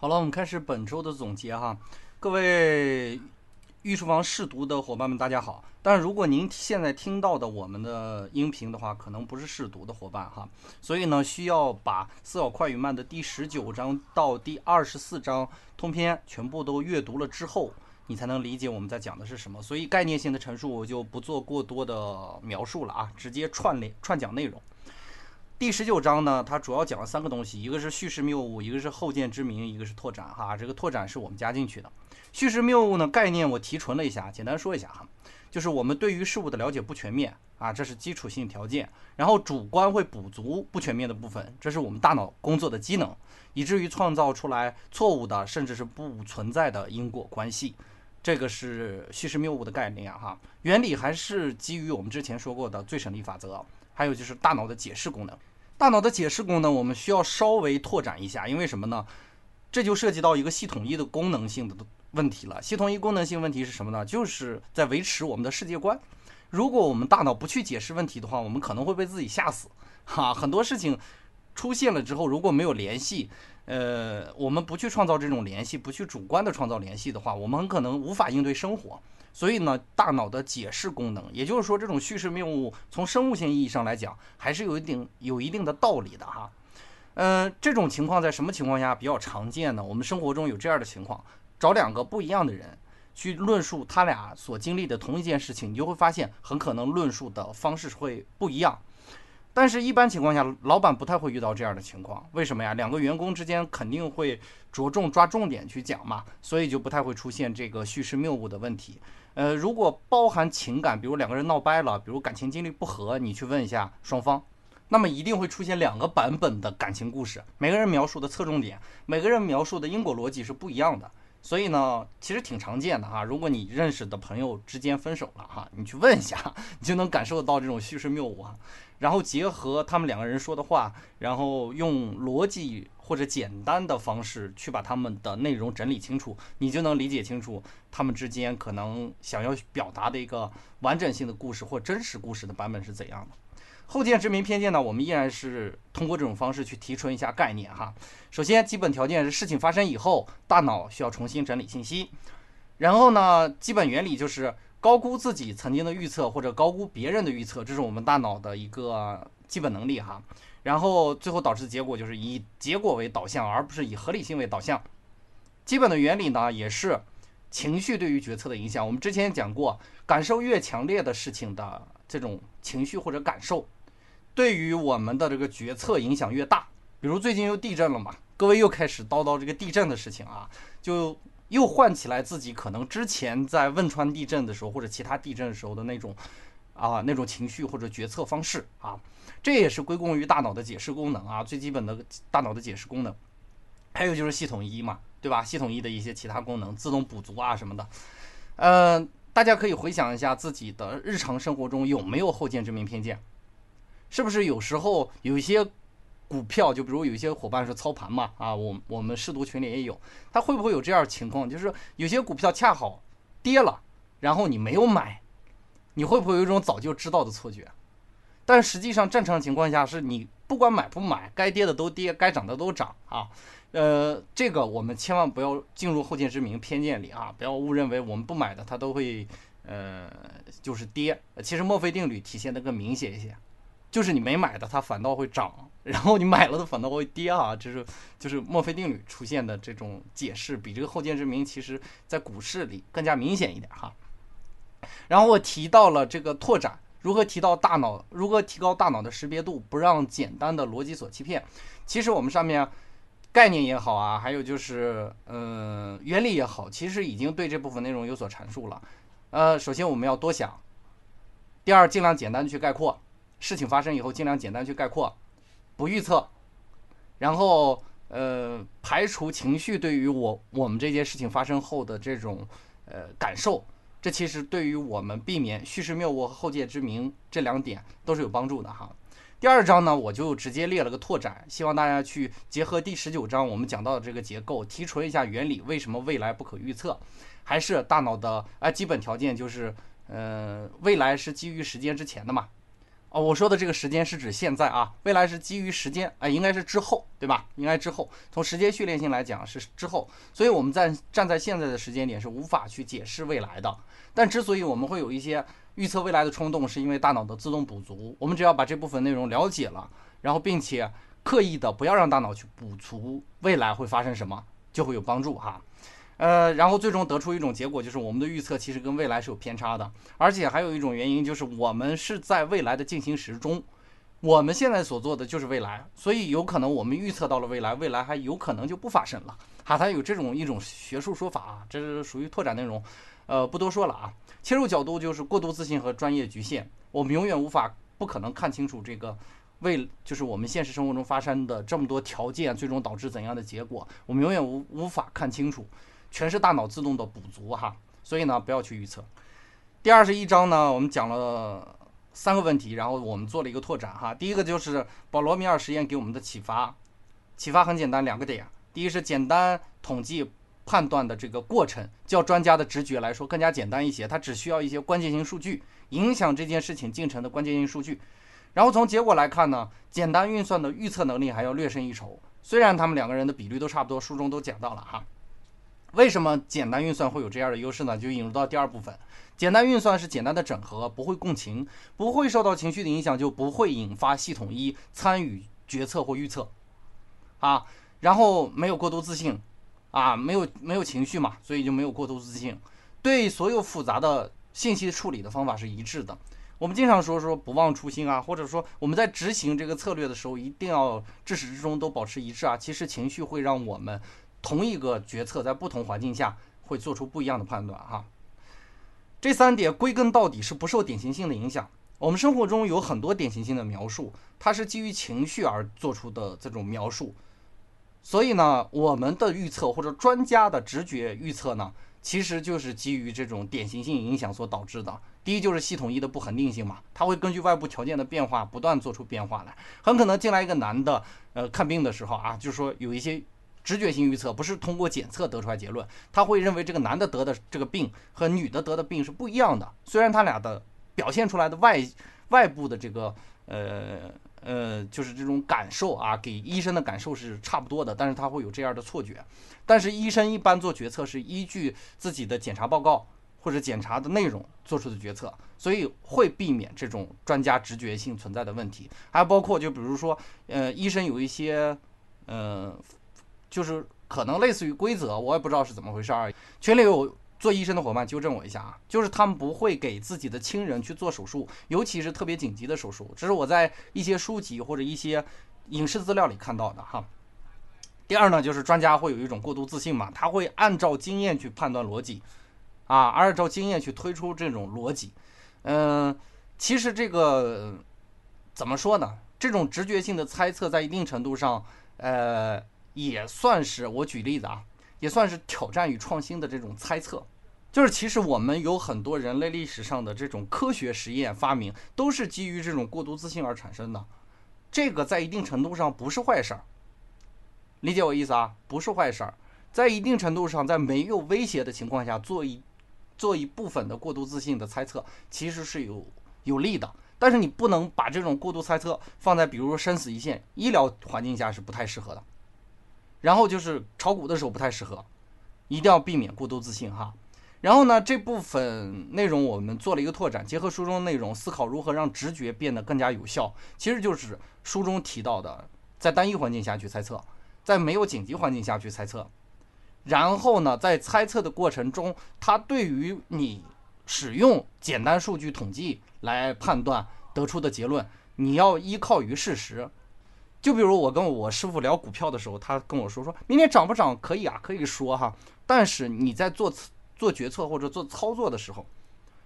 好了，我们开始本周的总结哈，各位御书房试读的伙伴们，大家好。但如果您现在听到的我们的音频的话，可能不是试读的伙伴哈，所以呢，需要把《思考快与慢》的第十九章到第二十四章通篇全部都阅读了之后，你才能理解我们在讲的是什么。所以概念性的陈述我就不做过多的描述了啊，直接串联串讲内容。第十九章呢，它主要讲了三个东西，一个是叙事谬误，一个是后见之明，一个是拓展哈。这个拓展是我们加进去的。叙事谬误呢，概念我提纯了一下，简单说一下哈。就是我们对于事物的了解不全面啊，这是基础性条件。然后主观会补足不全面的部分，这是我们大脑工作的机能，以至于创造出来错误的甚至是不存在的因果关系。这个是叙事谬误的概念哈。原理还是基于我们之前说过的最省力法则，还有就是大脑的解释功能。大脑的解释功能我们需要稍微拓展一下，因为什么呢？这就涉及到一个系统一的功能性的。问题了，系统一功能性问题是什么呢？就是在维持我们的世界观。如果我们大脑不去解释问题的话，我们可能会被自己吓死。哈，很多事情出现了之后，如果没有联系，呃，我们不去创造这种联系，不去主观的创造联系的话，我们很可能无法应对生活。所以呢，大脑的解释功能，也就是说，这种叙事谬误，从生物性意义上来讲，还是有一定有一定的道理的哈。嗯，这种情况在什么情况下比较常见呢？我们生活中有这样的情况。找两个不一样的人去论述他俩所经历的同一件事情，你就会发现很可能论述的方式会不一样。但是，一般情况下，老板不太会遇到这样的情况。为什么呀？两个员工之间肯定会着重抓重点去讲嘛，所以就不太会出现这个叙事谬误的问题。呃，如果包含情感，比如两个人闹掰了，比如感情经历不和，你去问一下双方，那么一定会出现两个版本的感情故事，每个人描述的侧重点，每个人描述的因果逻辑是不一样的。所以呢，其实挺常见的哈。如果你认识的朋友之间分手了哈，你去问一下，你就能感受到这种叙事谬误啊。然后结合他们两个人说的话，然后用逻辑或者简单的方式去把他们的内容整理清楚，你就能理解清楚他们之间可能想要表达的一个完整性的故事或真实故事的版本是怎样的。后见之明偏见呢？我们依然是通过这种方式去提纯一下概念哈。首先，基本条件是事情发生以后，大脑需要重新整理信息。然后呢，基本原理就是高估自己曾经的预测或者高估别人的预测，这是我们大脑的一个基本能力哈。然后最后导致的结果就是以结果为导向，而不是以合理性为导向。基本的原理呢，也是情绪对于决策的影响。我们之前讲过，感受越强烈的事情的这种情绪或者感受。对于我们的这个决策影响越大，比如最近又地震了嘛，各位又开始叨叨这个地震的事情啊，就又唤起来自己可能之前在汶川地震的时候或者其他地震的时候的那种啊那种情绪或者决策方式啊，这也是归功于大脑的解释功能啊，最基本的大脑的解释功能，还有就是系统一嘛，对吧？系统一的一些其他功能，自动补足啊什么的，呃，大家可以回想一下自己的日常生活中有没有后见之明偏见。是不是有时候有一些股票，就比如有一些伙伴是操盘嘛？啊，我我们试读群里也有，他会不会有这样情况？就是有些股票恰好跌了，然后你没有买，你会不会有一种早就知道的错觉？但实际上正常情况下是你不管买不买，该跌的都跌，该涨的都涨啊。呃，这个我们千万不要进入后见之明偏见里啊，不要误认为我们不买的它都会呃就是跌。其实墨菲定律体现的更明显一些。就是你没买的，它反倒会涨；然后你买了的，反倒会跌啊！这是就是墨菲定律出现的这种解释，比这个后见之明，其实在股市里更加明显一点哈。然后我提到了这个拓展，如何提到大脑，如何提高大脑的识别度，不让简单的逻辑所欺骗。其实我们上面概念也好啊，还有就是嗯原理也好，其实已经对这部分内容有所阐述了。呃，首先我们要多想，第二尽量简单去概括。事情发生以后，尽量简单去概括，不预测，然后呃排除情绪对于我我们这件事情发生后的这种呃感受，这其实对于我们避免叙事谬误和后见之明这两点都是有帮助的哈。第二章呢，我就直接列了个拓展，希望大家去结合第十九章我们讲到的这个结构，提纯一下原理，为什么未来不可预测？还是大脑的啊基本条件就是，呃未来是基于时间之前的嘛。哦，我说的这个时间是指现在啊，未来是基于时间，哎，应该是之后，对吧？应该之后，从时间序列性来讲是之后，所以我们在站在现在的时间点是无法去解释未来的。但之所以我们会有一些预测未来的冲动，是因为大脑的自动补足。我们只要把这部分内容了解了，然后并且刻意的不要让大脑去补足未来会发生什么，就会有帮助哈。呃，然后最终得出一种结果，就是我们的预测其实跟未来是有偏差的，而且还有一种原因就是我们是在未来的进行时中，我们现在所做的就是未来，所以有可能我们预测到了未来，未来还有可能就不发生了。哈，它有这种一种学术说法啊，这是属于拓展内容，呃，不多说了啊。切入角度就是过度自信和专业局限，我们永远无法不可能看清楚这个未，就是我们现实生活中发生的这么多条件，最终导致怎样的结果，我们永远无无法看清楚。全是大脑自动的补足哈，所以呢不要去预测。第二十一章呢，我们讲了三个问题，然后我们做了一个拓展哈。第一个就是保罗米尔实验给我们的启发，启发很简单，两个点。第一是简单统计判断的这个过程，较专家的直觉来说更加简单一些，它只需要一些关键性数据，影响这件事情进程的关键性数据。然后从结果来看呢，简单运算的预测能力还要略胜一筹。虽然他们两个人的比率都差不多，书中都讲到了哈。为什么简单运算会有这样的优势呢？就引入到第二部分，简单运算是简单的整合，不会共情，不会受到情绪的影响，就不会引发系统一参与决策或预测，啊，然后没有过度自信，啊，没有没有情绪嘛，所以就没有过度自信，对所有复杂的信息处理的方法是一致的。我们经常说说不忘初心啊，或者说我们在执行这个策略的时候，一定要至始至终都保持一致啊。其实情绪会让我们。同一个决策在不同环境下会做出不一样的判断哈。这三点归根到底是不受典型性的影响。我们生活中有很多典型性的描述，它是基于情绪而做出的这种描述。所以呢，我们的预测或者专家的直觉预测呢，其实就是基于这种典型性影响所导致的。第一就是系统一的不恒定性嘛，它会根据外部条件的变化不断做出变化来。很可能进来一个男的，呃，看病的时候啊，就是说有一些。直觉性预测不是通过检测得出来结论，他会认为这个男的得的这个病和女的得的病是不一样的。虽然他俩的表现出来的外外部的这个呃呃，就是这种感受啊，给医生的感受是差不多的，但是他会有这样的错觉。但是医生一般做决策是依据自己的检查报告或者检查的内容做出的决策，所以会避免这种专家直觉性存在的问题。还包括就比如说，呃，医生有一些呃。就是可能类似于规则，我也不知道是怎么回事儿。群里有做医生的伙伴纠正我一下啊，就是他们不会给自己的亲人去做手术，尤其是特别紧急的手术。这是我在一些书籍或者一些影视资料里看到的哈。第二呢，就是专家会有一种过度自信嘛，他会按照经验去判断逻辑，啊，按照经验去推出这种逻辑。嗯，其实这个怎么说呢？这种直觉性的猜测在一定程度上，呃。也算是我举例子啊，也算是挑战与创新的这种猜测，就是其实我们有很多人类历史上的这种科学实验发明，都是基于这种过度自信而产生的，这个在一定程度上不是坏事儿，理解我意思啊？不是坏事儿，在一定程度上，在没有威胁的情况下做一做一部分的过度自信的猜测，其实是有有利的，但是你不能把这种过度猜测放在比如说生死一线医疗环境下是不太适合的。然后就是炒股的时候不太适合，一定要避免过度自信哈。然后呢，这部分内容我们做了一个拓展，结合书中的内容思考如何让直觉变得更加有效。其实就是书中提到的，在单一环境下去猜测，在没有紧急环境下去猜测。然后呢，在猜测的过程中，它对于你使用简单数据统计来判断得出的结论，你要依靠于事实。就比如我跟我师傅聊股票的时候，他跟我说，说明天涨不涨可以啊，可以说哈。但是你在做做决策或者做操作的时候，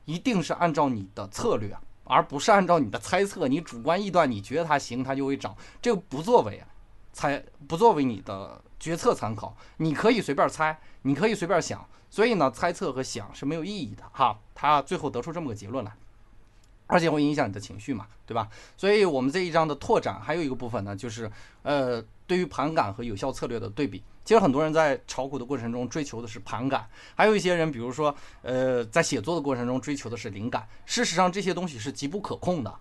一定是按照你的策略，而不是按照你的猜测。你主观臆断，你觉得它行，它就会涨，这个不作为啊猜，不作为你的决策参考。你可以随便猜，你可以随便想，所以呢，猜测和想是没有意义的哈。他最后得出这么个结论来。而且会影响你的情绪嘛，对吧？所以我们这一章的拓展还有一个部分呢，就是呃，对于盘感和有效策略的对比。其实很多人在炒股的过程中追求的是盘感，还有一些人，比如说呃，在写作的过程中追求的是灵感。事实上，这些东西是极不可控的。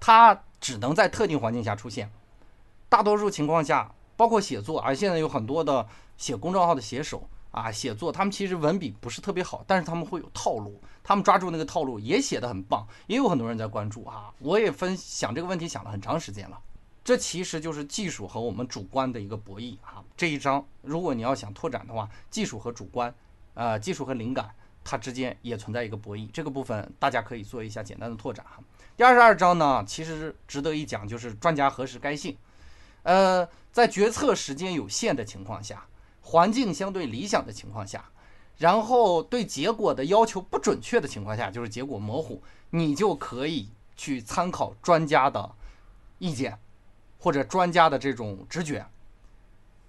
它只能在特定环境下出现。大多数情况下，包括写作，而现在有很多的写公众号的写手啊，写作他们其实文笔不是特别好，但是他们会有套路，他们抓住那个套路也写得很棒，也有很多人在关注啊。我也分享这个问题想了很长时间了。这其实就是技术和我们主观的一个博弈啊！这一章，如果你要想拓展的话，技术和主观，呃，技术和灵感，它之间也存在一个博弈。这个部分大家可以做一下简单的拓展哈。第二十二章呢，其实值得一讲，就是专家何时该信。呃，在决策时间有限的情况下，环境相对理想的情况下，然后对结果的要求不准确的情况下，就是结果模糊，你就可以去参考专家的意见。或者专家的这种直觉，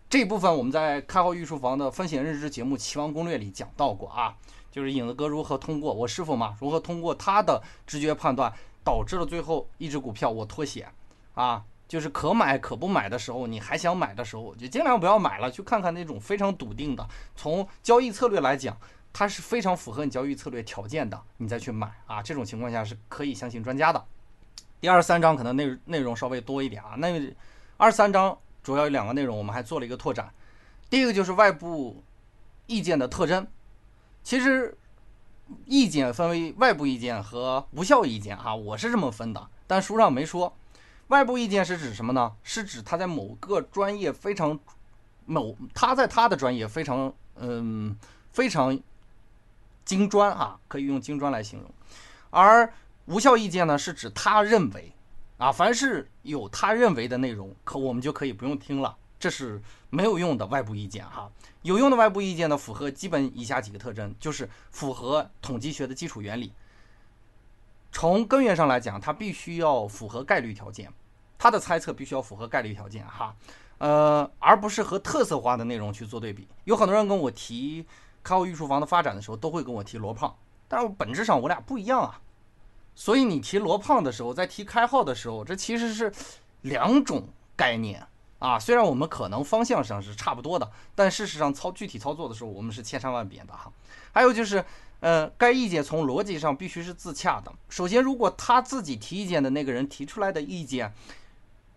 这部分我们在开号御书房的风险认知节目《棋王攻略》里讲到过啊，就是影子哥如何通过我师傅嘛，如何通过他的直觉判断，导致了最后一只股票我脱险啊，就是可买可不买的时候，你还想买的时候，就尽量不要买了，去看看那种非常笃定的，从交易策略来讲，它是非常符合你交易策略条件的，你再去买啊，这种情况下是可以相信专家的。第二三章可能内内容稍微多一点啊，那二三章主要有两个内容，我们还做了一个拓展。第一个就是外部意见的特征。其实意见分为外部意见和无效意见哈，我是这么分的，但书上没说。外部意见是指什么呢？是指他在某个专业非常某他在他的专业非常嗯非常精专哈，可以用精专来形容，而。无效意见呢，是指他认为，啊，凡是有他认为的内容，可我们就可以不用听了，这是没有用的外部意见哈。有用的外部意见呢，符合基本以下几个特征，就是符合统计学的基础原理。从根源上来讲，它必须要符合概率条件，它的猜测必须要符合概率条件哈，呃，而不是和特色化的内容去做对比。有很多人跟我提开号御书房的发展的时候，都会跟我提罗胖，但是本质上我俩不一样啊。所以你提罗胖的时候，在提开号的时候，这其实是两种概念啊。虽然我们可能方向上是差不多的，但事实上操具体操作的时候，我们是千差万别的哈。还有就是，呃，该意见从逻辑上必须是自洽的。首先，如果他自己提意见的那个人提出来的意见，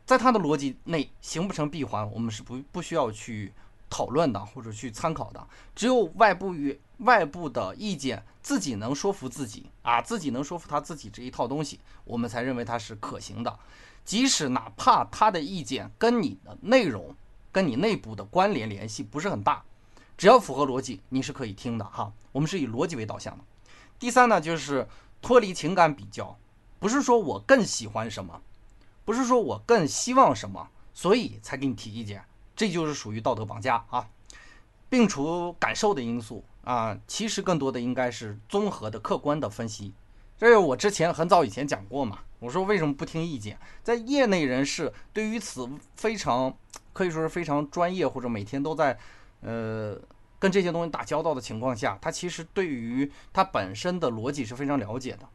在他的逻辑内形不成闭环，我们是不不需要去讨论的或者去参考的。只有外部与外部的意见。自己能说服自己啊，自己能说服他自己这一套东西，我们才认为它是可行的。即使哪怕他的意见跟你的内容、跟你内部的关联联系不是很大，只要符合逻辑，你是可以听的哈。我们是以逻辑为导向的。第三呢，就是脱离情感比较，不是说我更喜欢什么，不是说我更希望什么，所以才给你提意见，这就是属于道德绑架啊。摒除感受的因素。啊，其实更多的应该是综合的、客观的分析。这个我之前很早以前讲过嘛。我说为什么不听意见？在业内人士对于此非常可以说是非常专业，或者每天都在呃跟这些东西打交道的情况下，他其实对于他本身的逻辑是非常了解的。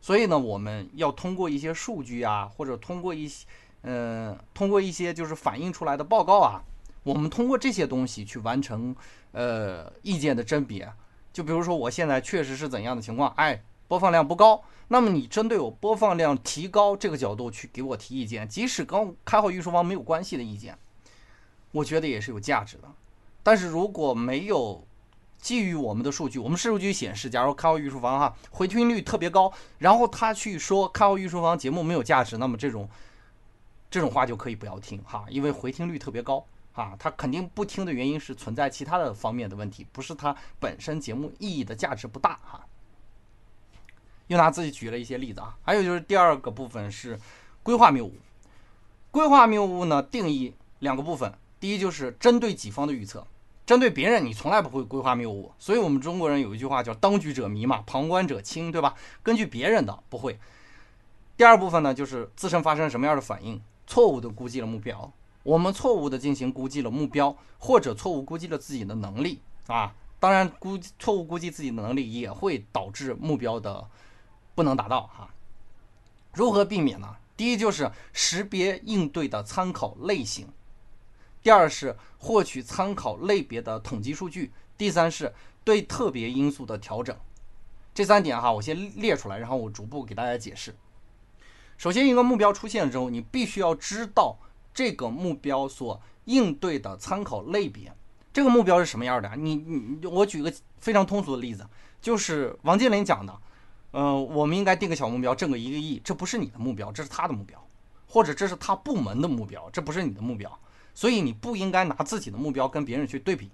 所以呢，我们要通过一些数据啊，或者通过一些嗯，通过一些就是反映出来的报告啊。我们通过这些东西去完成，呃，意见的甄别。就比如说，我现在确实是怎样的情况？哎，播放量不高。那么你针对我播放量提高这个角度去给我提意见，即使跟开好预售房没有关系的意见，我觉得也是有价值的。但是如果没有基于我们的数据，我们数据显示，假如开好预售房哈回听率特别高，然后他去说开好预售房节目没有价值，那么这种这种话就可以不要听哈，因为回听率特别高。啊，他肯定不听的原因是存在其他的方面的问题，不是他本身节目意义的价值不大哈。又拿自己举了一些例子啊，还有就是第二个部分是规划谬误。规划谬误呢，定义两个部分，第一就是针对己方的预测，针对别人你从来不会规划谬误，所以我们中国人有一句话叫当局者迷嘛，旁观者清，对吧？根据别人的不会。第二部分呢，就是自身发生什么样的反应，错误的估计了目标。我们错误的进行估计了目标，或者错误估计了自己的能力啊。当然，估错误估计自己的能力也会导致目标的不能达到哈。如何避免呢？第一就是识别应对的参考类型，第二是获取参考类别的统计数据，第三是对特别因素的调整。这三点哈，我先列出来，然后我逐步给大家解释。首先，一个目标出现之后，你必须要知道这个目标所应对的参考类别。这个目标是什么样的？你你我举个非常通俗的例子，就是王健林讲的，呃，我们应该定个小目标，挣个一个亿，这不是你的目标，这是他的目标，或者这是他部门的目标，这不是你的目标，所以你不应该拿自己的目标跟别人去对比，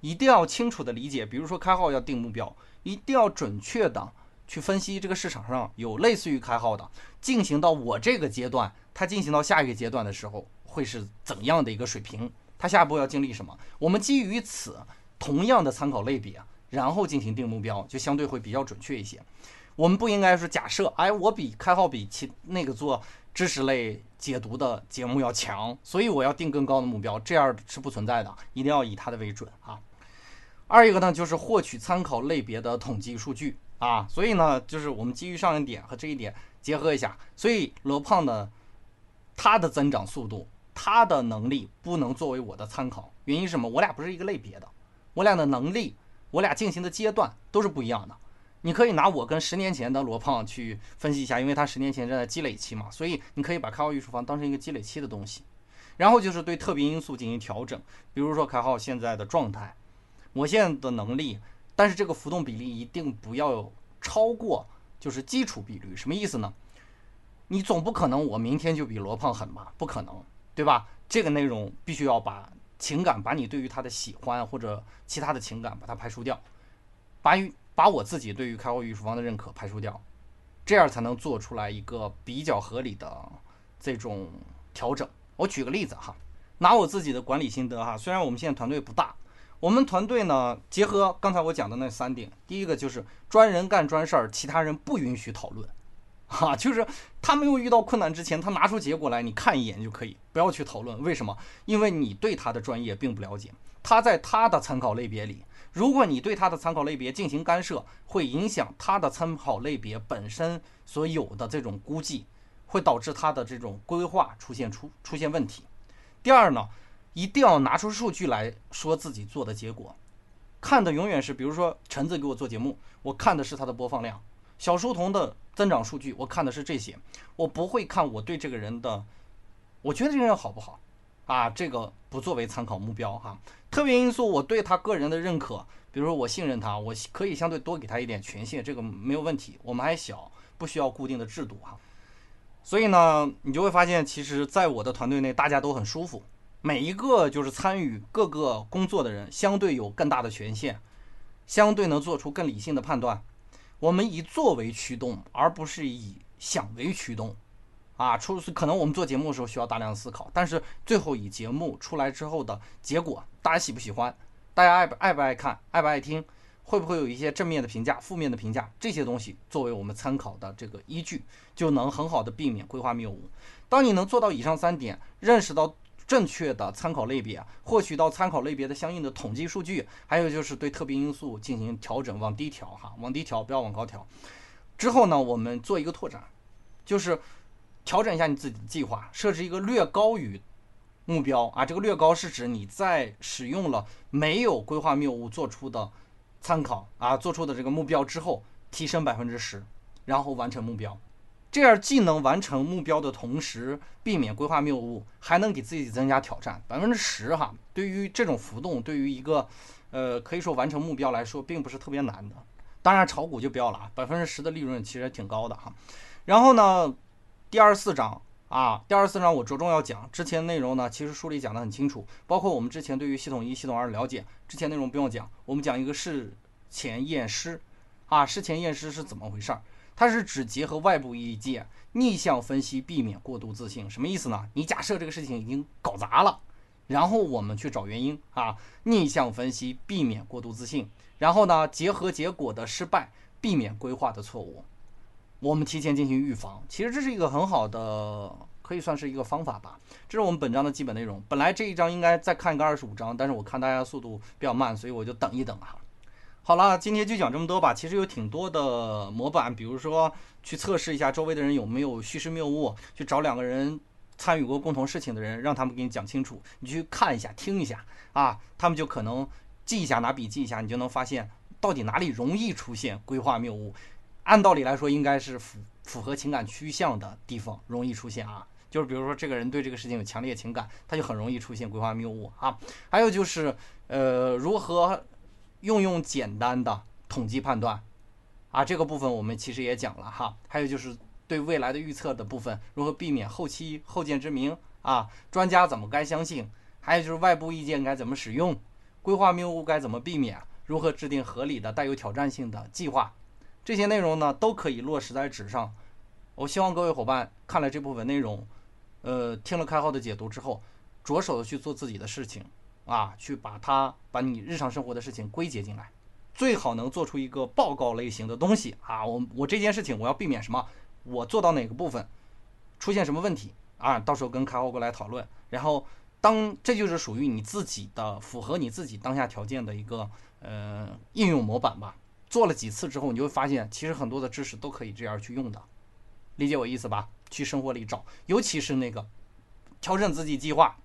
一定要清楚的理解。比如说开号要定目标，一定要准确的去分析这个市场上有类似于开号的，进行到我这个阶段，它进行到下一个阶段的时候会是怎样的一个水平。它下一步要经历什么？我们基于此同样的参考类别，然后进行定目标，就相对会比较准确一些。我们不应该说假设，哎，我比开号比其那个做知识类解读的节目要强，所以我要定更高的目标，这样是不存在的。一定要以他的为准啊。二一个呢，就是获取参考类别的统计数据啊。所以呢，就是我们基于上一点和这一点结合一下。所以罗胖的他的增长速度。他的能力不能作为我的参考，原因是什么？我俩不是一个类别的，我俩的能力，我俩进行的阶段都是不一样的。你可以拿我跟十年前的罗胖去分析一下，因为他十年前正在积累期嘛，所以你可以把开号预售房当成一个积累期的东西。然后就是对特别因素进行调整，比如说开号现在的状态，我现在的能力，但是这个浮动比例一定不要超过就是基础比率。什么意思呢？你总不可能我明天就比罗胖狠吧？不可能。对吧？这个内容必须要把情感，把你对于他的喜欢或者其他的情感把它排除掉，把把我自己对于开货预售房的认可排除掉，这样才能做出来一个比较合理的这种调整。我举个例子哈，拿我自己的管理心得哈，虽然我们现在团队不大，我们团队呢结合刚才我讲的那三点，第一个就是专人干专事儿，其他人不允许讨论。哈，就是他没有遇到困难之前，他拿出结果来，你看一眼就可以，不要去讨论为什么，因为你对他的专业并不了解。他在他的参考类别里，如果你对他的参考类别进行干涉，会影响他的参考类别本身所有的这种估计，会导致他的这种规划出现出出现问题。第二呢，一定要拿出数据来说自己做的结果，看的永远是，比如说橙子给我做节目，我看的是他的播放量。小书童的增长数据，我看的是这些，我不会看我对这个人的，我觉得这个人好不好，啊，这个不作为参考目标哈。特别因素，我对他个人的认可，比如说我信任他，我可以相对多给他一点权限，这个没有问题。我们还小，不需要固定的制度哈。所以呢，你就会发现，其实在我的团队内，大家都很舒服，每一个就是参与各个工作的人，相对有更大的权限，相对能做出更理性的判断。我们以做为驱动，而不是以想为驱动，啊，出可能我们做节目的时候需要大量思考，但是最后以节目出来之后的结果，大家喜不喜欢，大家爱不爱不爱看，爱不爱听，会不会有一些正面的评价、负面的评价，这些东西作为我们参考的这个依据，就能很好的避免规划谬误。当你能做到以上三点，认识到。正确的参考类别，获取到参考类别的相应的统计数据，还有就是对特别因素进行调整，往低调哈，往低调，不要往高调。之后呢，我们做一个拓展，就是调整一下你自己的计划，设置一个略高于目标啊。这个略高是指你在使用了没有规划谬误做出的参考啊，做出的这个目标之后，提升百分之十，然后完成目标。这样既能完成目标的同时，避免规划谬误，还能给自己增加挑战。百分之十哈，对于这种浮动，对于一个，呃，可以说完成目标来说，并不是特别难的。当然，炒股就不要了啊，百分之十的利润其实挺高的哈。然后呢，第二十四章啊，第二十四章我着重要讲之前内容呢，其实书里讲的很清楚，包括我们之前对于系统一、系统二的了解，之前内容不用讲，我们讲一个事前验尸啊，事前验尸是怎么回事儿？它是指结合外部意见逆向分析，避免过度自信。什么意思呢？你假设这个事情已经搞砸了，然后我们去找原因啊，逆向分析，避免过度自信。然后呢，结合结果的失败，避免规划的错误，我们提前进行预防。其实这是一个很好的，可以算是一个方法吧。这是我们本章的基本内容。本来这一章应该再看一个二十五章，但是我看大家速度比较慢，所以我就等一等哈。好了，今天就讲这么多吧。其实有挺多的模板，比如说去测试一下周围的人有没有叙事谬误，去找两个人参与过共同事情的人，让他们给你讲清楚。你去看一下，听一下啊，他们就可能记一下，拿笔记一下，你就能发现到底哪里容易出现规划谬误。按道理来说应该是符符合情感趋向的地方容易出现啊。就是比如说这个人对这个事情有强烈情感，他就很容易出现规划谬误啊。还有就是呃如何运用简单的统计判断啊，这个部分我们其实也讲了哈。还有就是对未来的预测的部分，如何避免后期后见之明啊？专家怎么该相信？还有就是外部意见该怎么使用？规划谬误该怎么避免？如何制定合理的、带有挑战性的计划？这些内容呢，都可以落实在纸上。我希望各位伙伴看了这部分内容，呃，听了开号的解读之后，着手的去做自己的事情啊，去把它把你日常生活的事情归结进来，最好能做出一个报告类型的东西啊。我我这件事情我要避免什么？我做到哪个部分出现什么问题啊？到时候跟开号过来讨论，然后。当这就是属于你自己的，符合你自己当下条件的一个呃应用模板吧。做了几次之后，你就会发现，其实很多的知识都可以这样去用的。理解我意思吧？去生活里找，尤其是那个调整自己计划。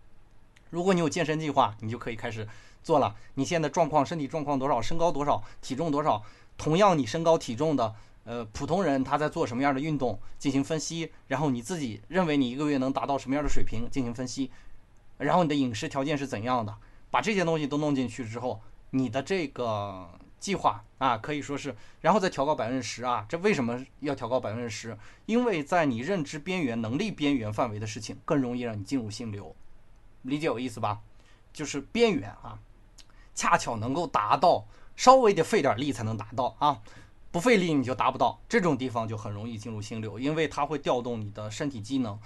如果你有健身计划，你就可以开始做了。你现在状况、身体状况多少？身高多少？体重多少？同样，你身高体重的呃普通人他在做什么样的运动进行分析，然后你自己认为你一个月能达到什么样的水平进行分析。然后你的饮食条件是怎样的？把这些东西都弄进去之后，你的这个计划啊，可以说是，然后再调高百分之十啊。这为什么要调高百分之十？因为在你认知边缘、能力边缘范围的事情，更容易让你进入心流。理解我意思吧？就是边缘啊，恰巧能够达到，稍微的费点力才能达到啊，不费力你就达不到。这种地方就很容易进入心流，因为它会调动你的身体机能，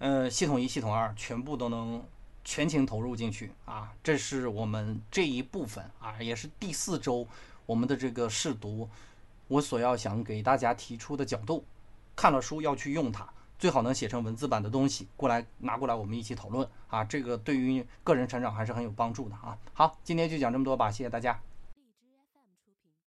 呃，系统一、系统二全部都能。全情投入进去啊！这是我们这一部分啊，也是第四周我们的这个试读，我所要想给大家提出的角度。看了书要去用它，最好能写成文字版的东西过来拿过来，我们一起讨论啊！这个对于个人成长还是很有帮助的啊！好，今天就讲这么多吧，谢谢大家。